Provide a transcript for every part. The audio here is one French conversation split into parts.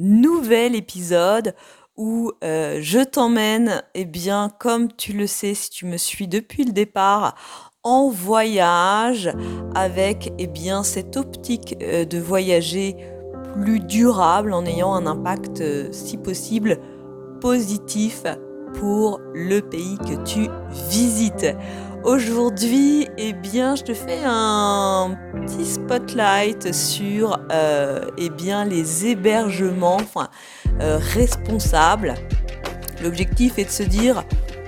nouvel épisode où euh, je t'emmène, eh bien, comme tu le sais si tu me suis depuis le départ, en voyage avec eh bien, cette optique euh, de voyager plus durable en ayant un impact, euh, si possible, positif pour le pays que tu visites. Aujourd'hui, eh bien, je te fais un petit spotlight sur euh, eh bien, les hébergements euh, responsables. L'objectif est de se dire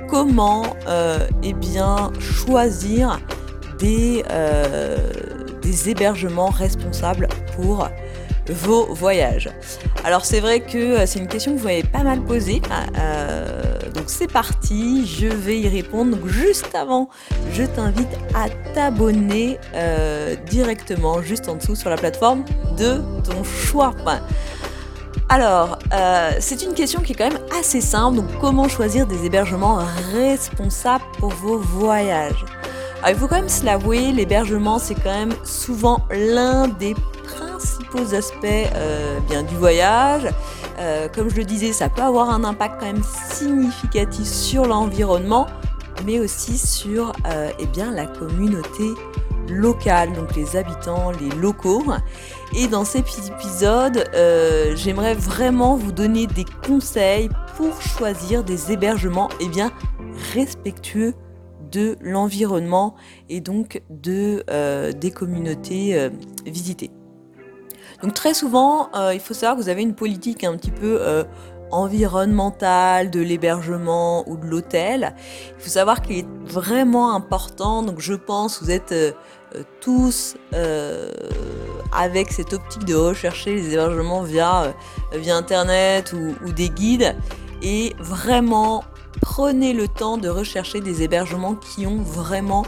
comment euh, eh bien, choisir des, des hébergements responsables pour vos voyages. Alors c'est vrai que c'est une question que vous m'avez pas mal posée. Donc c'est parti, je vais y répondre. Donc juste avant, je t'invite à t'abonner euh, directement juste en dessous sur la plateforme de ton choix. alors, euh, c'est une question qui est quand même assez simple. Donc comment choisir des hébergements responsables pour vos voyages? Il faut quand même se l'avouer, l'hébergement c'est quand même souvent l'un des principaux aspects euh, bien du voyage. Euh, comme je le disais, ça peut avoir un impact quand même significatif sur l'environnement, mais aussi sur euh, eh la communauté locale, donc les habitants, les locaux. Et dans cet épisode, euh, j'aimerais vraiment vous donner des conseils pour choisir des hébergements eh bien, respectueux de l'environnement et donc de, des communautés visitées. Donc très souvent, euh, il faut savoir que vous avez une politique un petit peu euh, environnementale de l'hébergement ou de l'hôtel. Il faut savoir qu'il est vraiment important, donc je pense que vous êtes euh, tous avec cette optique de rechercher les hébergements via, via Internet ou, ou des guides. Et vraiment, prenez le temps de rechercher des hébergements qui ont vraiment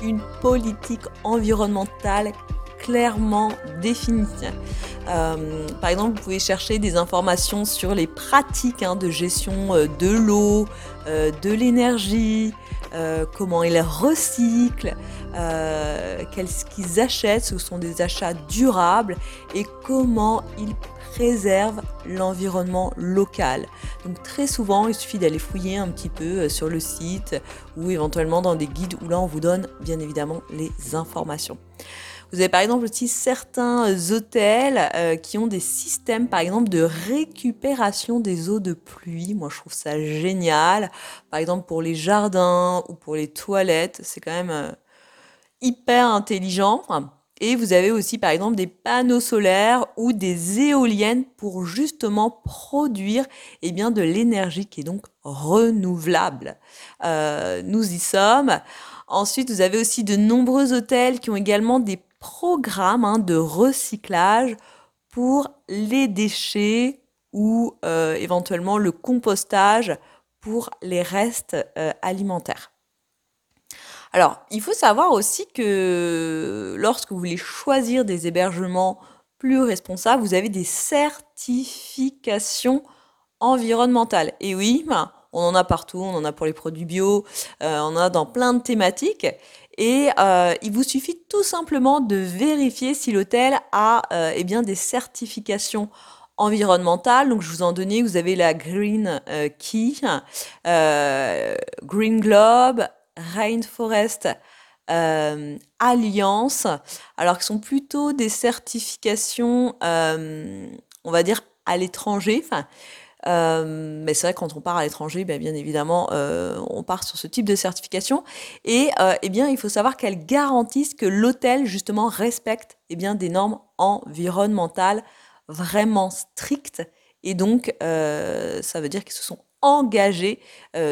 une politique environnementale clairement définie. Euh, par exemple, vous pouvez chercher des informations sur les pratiques hein, de gestion euh, de l'eau, euh, de l'énergie, comment ils recyclent, qu'est-ce qu'ils achètent, ce sont des achats durables et comment ils préservent l'environnement local. Donc très souvent, il suffit d'aller fouiller un petit peu sur le site ou éventuellement dans des guides où là on vous donne bien évidemment les informations. Vous avez par exemple aussi certains hôtels euh, qui ont des systèmes par exemple de récupération des eaux de pluie. Moi je trouve ça génial. Par exemple pour les jardins ou pour les toilettes, c'est quand même euh, hyper intelligent. Et vous avez aussi par exemple des panneaux solaires ou des éoliennes pour justement produire eh bien, de l'énergie qui est donc renouvelable. Euh, nous y sommes. Ensuite, vous avez aussi de nombreux hôtels qui ont également des programme hein, de recyclage pour les déchets ou euh, éventuellement le compostage pour les restes euh, alimentaires. Alors, il faut savoir aussi que lorsque vous voulez choisir des hébergements plus responsables, vous avez des certifications environnementales. Et oui, ben, on en a partout, on en a pour les produits bio, euh, on en a dans plein de thématiques. Et euh, il vous suffit tout simplement de vérifier si l'hôtel a euh, eh bien, des certifications environnementales. Donc, je vous en donnais, vous avez la Green euh, Key, Green Globe, Rainforest Alliance, alors qui sont plutôt des certifications, on va dire, à l'étranger. Euh, mais c'est vrai quand on part à l'étranger, ben, bien évidemment, euh, on part sur ce type de certification. Et euh, eh bien, il faut savoir qu'elles garantissent que l'hôtel justement respecte eh bien, des normes environnementales vraiment strictes. Et donc, ça veut dire qu'ils se sont engagés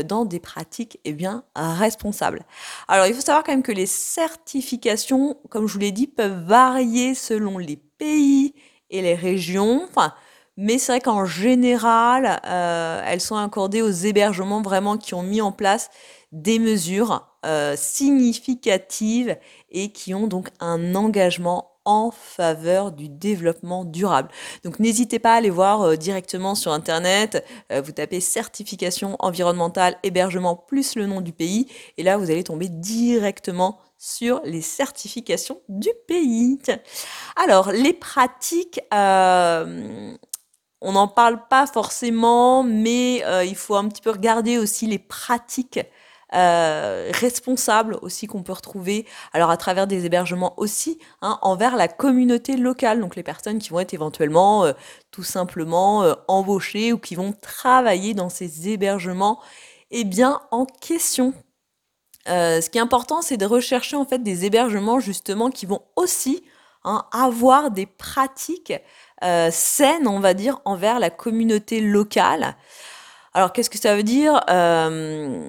dans des pratiques eh bien, responsables. Alors, il faut savoir quand même que les certifications, comme je vous l'ai dit, peuvent varier selon les pays et les régions. Enfin, mais c'est vrai qu'en général, euh, elles sont accordées aux hébergements vraiment qui ont mis en place des mesures euh, significatives et qui ont donc un engagement en faveur du développement durable. Donc n'hésitez pas à aller voir euh, directement sur Internet, vous tapez certification environnementale hébergement plus le nom du pays, et là vous allez tomber directement sur les certifications du pays. Alors, les pratiques, on n'en parle pas forcément, mais euh, il faut un petit peu regarder aussi les pratiques euh, responsables aussi qu'on peut retrouver, alors à travers des hébergements aussi, hein, envers la communauté locale, donc les personnes qui vont être éventuellement euh, tout simplement embauchées ou qui vont travailler dans ces hébergements, eh bien en question. ce qui est important, c'est de rechercher en fait des hébergements justement qui vont aussi hein, avoir des pratiques euh, saine, on va dire, envers la communauté locale. Alors qu'est-ce que ça veut dire euh,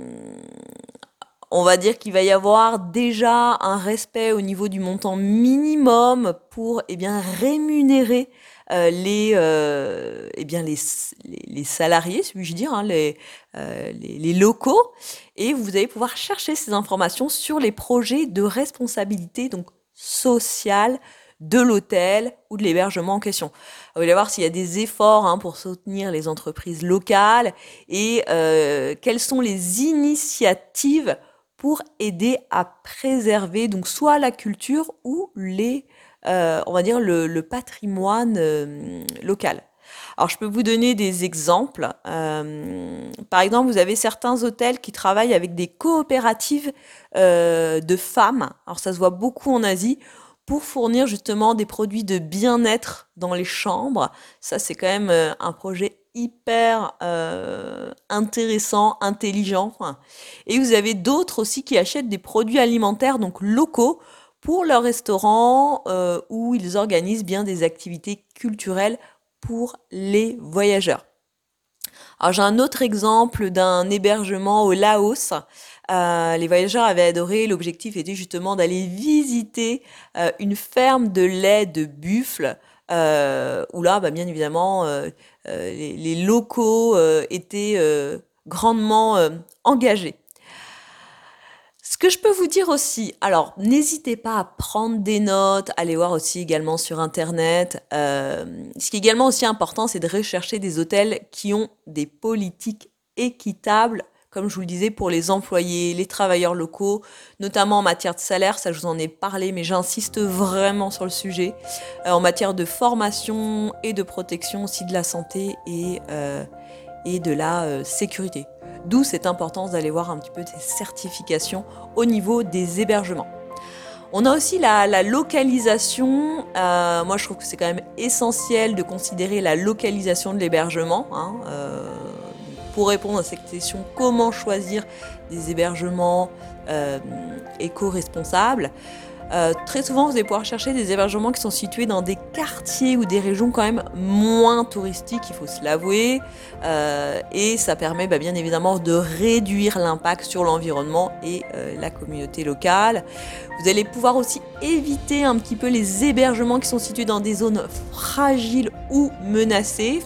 On va dire qu'il va y avoir déjà un respect au niveau du montant minimum pour eh bien, rémunérer euh, les, eh bien, les, les, salariés, si je dire, hein, les, les, les, locaux. Et vous allez pouvoir chercher ces informations sur les projets de responsabilité donc sociale de l'hôtel ou de l'hébergement en question. Vous allez voir s'il y a des efforts hein, pour soutenir les entreprises locales et euh, quelles sont les initiatives pour aider à préserver donc soit la culture ou les, euh, on va dire le, patrimoine euh, local. Alors, je peux vous donner des exemples. par exemple, vous avez certains hôtels qui travaillent avec des coopératives de femmes. Alors, ça se voit beaucoup en Asie pour fournir justement des produits de bien-être dans les chambres. Ça, c'est quand même euh, un projet hyper euh, intéressant, intelligent. Et vous avez d'autres aussi qui achètent des produits alimentaires donc locaux pour leur restaurant euh, où ils organisent bien des activités culturelles pour les voyageurs. Alors j'ai un autre exemple d'un hébergement au Laos euh, les voyageurs avaient adoré. L'objectif était justement d'aller visiter euh, une ferme de lait de buffle. Euh, où là, bah, bien évidemment, les, locaux étaient grandement engagés. Ce que je peux vous dire aussi, alors n'hésitez pas à prendre des notes, allez voir aussi également sur Internet. ce qui est également aussi important, c'est de rechercher des hôtels qui ont des politiques équitables comme je vous le disais, pour les employés, les travailleurs locaux, notamment en matière de salaire, ça je vous en ai parlé, mais j'insiste vraiment sur le sujet, euh, en matière de formation et de protection aussi de la santé et, euh, et de la euh, sécurité. D'où cette importance d'aller voir un petit peu ces certifications au niveau des hébergements. On a aussi la, localisation. moi, je trouve que c'est quand même essentiel de considérer la localisation de l'hébergement. Hein, pour répondre à cette question comment choisir des hébergements euh, éco-responsables. Euh, très souvent, vous allez pouvoir chercher des hébergements qui sont situés dans des quartiers ou des régions quand même moins touristiques, il faut se l'avouer. Euh, et ça permet bah, bien évidemment de réduire l'impact sur l'environnement et la communauté locale. Vous allez pouvoir aussi éviter un petit peu les hébergements qui sont situés dans des zones fragiles ou menacées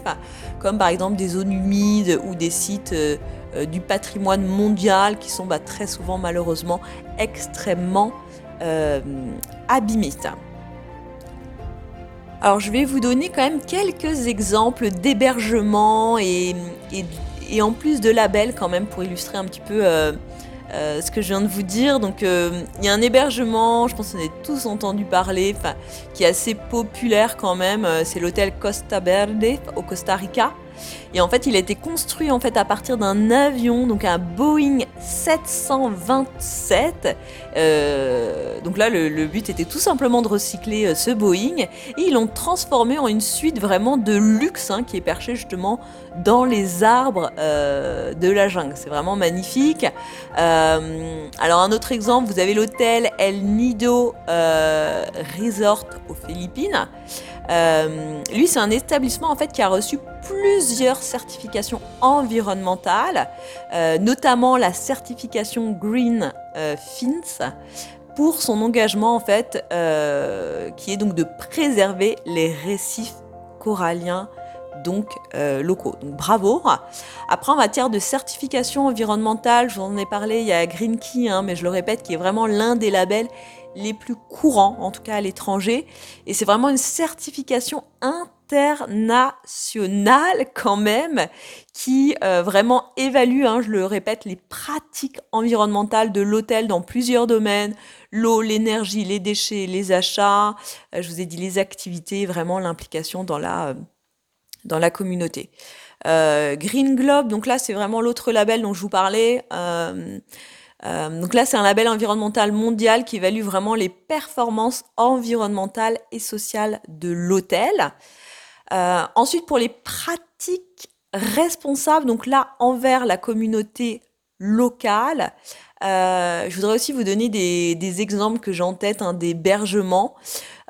comme par exemple des zones humides ou des sites euh, euh, du patrimoine mondial qui sont bah, très souvent malheureusement extrêmement euh. Alors je vais vous donner quand même quelques exemples d'hébergements et, et, en plus de labels quand même pour illustrer un petit peu euh, ce que je viens de vous dire. Donc, euh, il y a un hébergement, je pense qu'on a tous entendu parler, qui est assez populaire quand même. Euh, c'est l'hôtel Costa Verde au Costa Rica. Et en fait, il a été construit en fait à partir d'un avion, donc un Boeing 727. Euh, donc là, le, but était tout simplement de recycler euh, ce Boeing et ils l'ont transformé en une suite vraiment de luxe hein, qui est perchée justement dans les arbres euh, de la jungle. C'est vraiment magnifique. alors un autre exemple, vous avez l'hôtel El Nido Resort aux Philippines. Euh, lui, c'est un établissement en fait qui a reçu plusieurs certifications environnementales, euh, notamment la certification Green euh, Fins pour son engagement en fait, qui est donc de préserver les récifs coralliens donc locaux. Donc bravo. Après en matière de certification environnementale, je vous en ai parlé, il y a Green Key, hein, mais je le répète, qui est vraiment l'un des labels les plus courants, en tout cas à l'étranger. Et c'est vraiment une certification internationale quand même, qui euh, vraiment évalue, hein, je le répète, les pratiques environnementales de l'hôtel dans plusieurs domaines, l'eau, l'énergie, les déchets, les achats, euh, je vous ai dit les activités, vraiment l'implication dans la, euh, dans la communauté. Green Globe, donc là c'est vraiment l'autre label dont je vous parlais. Euh, donc là, c'est un label environnemental mondial qui évalue vraiment les performances environnementales et sociales de l'hôtel. Euh, ensuite, pour les pratiques responsables, donc là, envers la communauté locale, euh, je voudrais aussi vous donner des, exemples que j'ai en tête hein.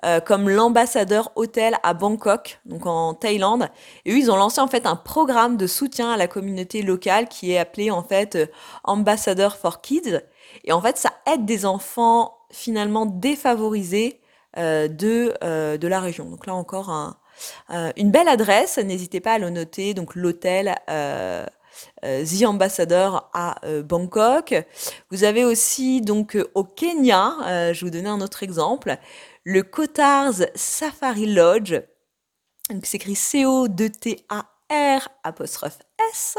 Euh, comme l'ambassadeur hôtel à Bangkok, donc en Thaïlande. Et eux, ils ont lancé en fait un programme de soutien à la communauté locale qui est appelé en fait euh, Ambassador for Kids. Et en fait, ça aide des enfants finalement défavorisés euh, de, de la région. Donc là encore, un, une belle adresse. N'hésitez pas à le noter. Donc l'hôtel. The Ambassador à Bangkok. Vous avez aussi donc au Kenya, je vous donner un autre exemple, le Cotars Safari Lodge, qui s'écrit C-O-D-T-A-R apostrophe S,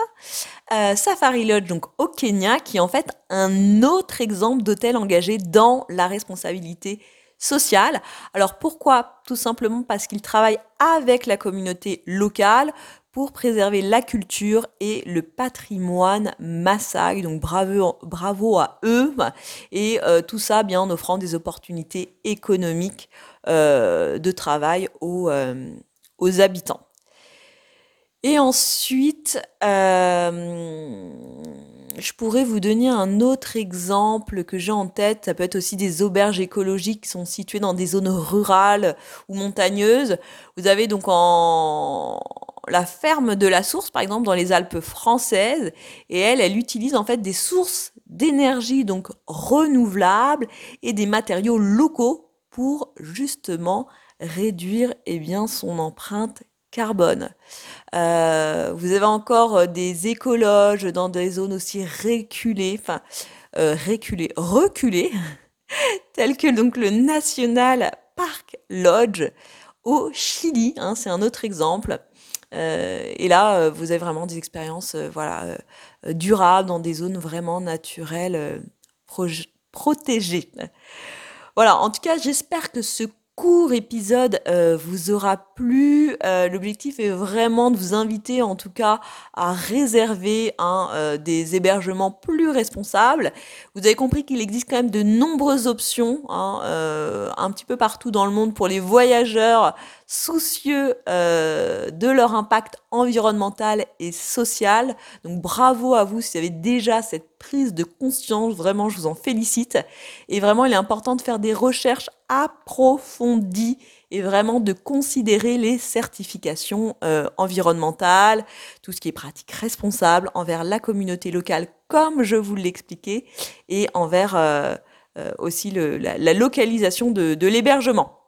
euh, Safari Lodge donc au Kenya, qui est en fait un autre exemple d'hôtel engagé dans la responsabilité sociale. Alors pourquoi? Tout simplement parce qu'il travaille avec la communauté locale pour préserver la culture et le patrimoine Maasai. Donc bravo, à eux. Et euh, tout ça bien en offrant des opportunités économiques euh, de travail aux, euh, aux, habitants. Et ensuite, je pourrais vous donner un autre exemple que j'ai en tête. Ça peut être aussi des auberges écologiques qui sont situées dans des zones rurales ou montagneuses. Vous avez donc en la ferme de la source, par exemple, dans les Alpes françaises, et elle, elle utilise en fait des sources d'énergie donc renouvelables et des matériaux locaux pour justement réduire eh son empreinte carbone. Euh, vous avez encore euh, des écologes dans des zones aussi reculées, enfin euh, reculées, telles que le National Park Lodge au Chili. Hein, c'est un autre exemple. Et là, vous avez vraiment des expériences voilà, durables dans des zones vraiment naturelles protégées. Voilà, en tout cas, j'espère que ce court épisode euh, vous aura plu. Euh, l'objectif est vraiment de vous inviter en tout cas à réserver euh, des hébergements plus responsables. Vous avez compris qu'il existe quand même de nombreuses options hein, un petit peu partout dans le monde pour les voyageurs soucieux de leur impact environnemental et social. Donc bravo à vous si vous avez déjà cette prise de conscience. Vraiment, je vous en félicite. Et vraiment, il est important de faire des recherches approfondies et vraiment de considérer les certifications euh, environnementales, tout ce qui est pratique responsable envers la communauté locale, comme je vous l'expliquais, et envers euh, euh, aussi la, localisation de l'hébergement.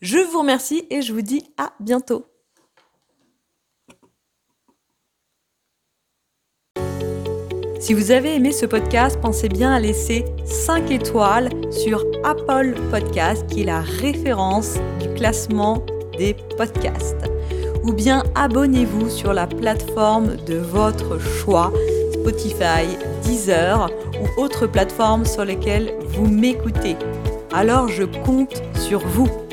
Je vous remercie et je vous dis à bientôt. Si vous avez aimé ce podcast, pensez bien à laisser 5 étoiles sur Apple Podcast, qui est la référence du classement des podcasts. Ou bien abonnez-vous sur la plateforme de votre choix, Spotify, Deezer ou autres plateformes sur lesquelles vous m'écoutez. Alors je compte sur vous.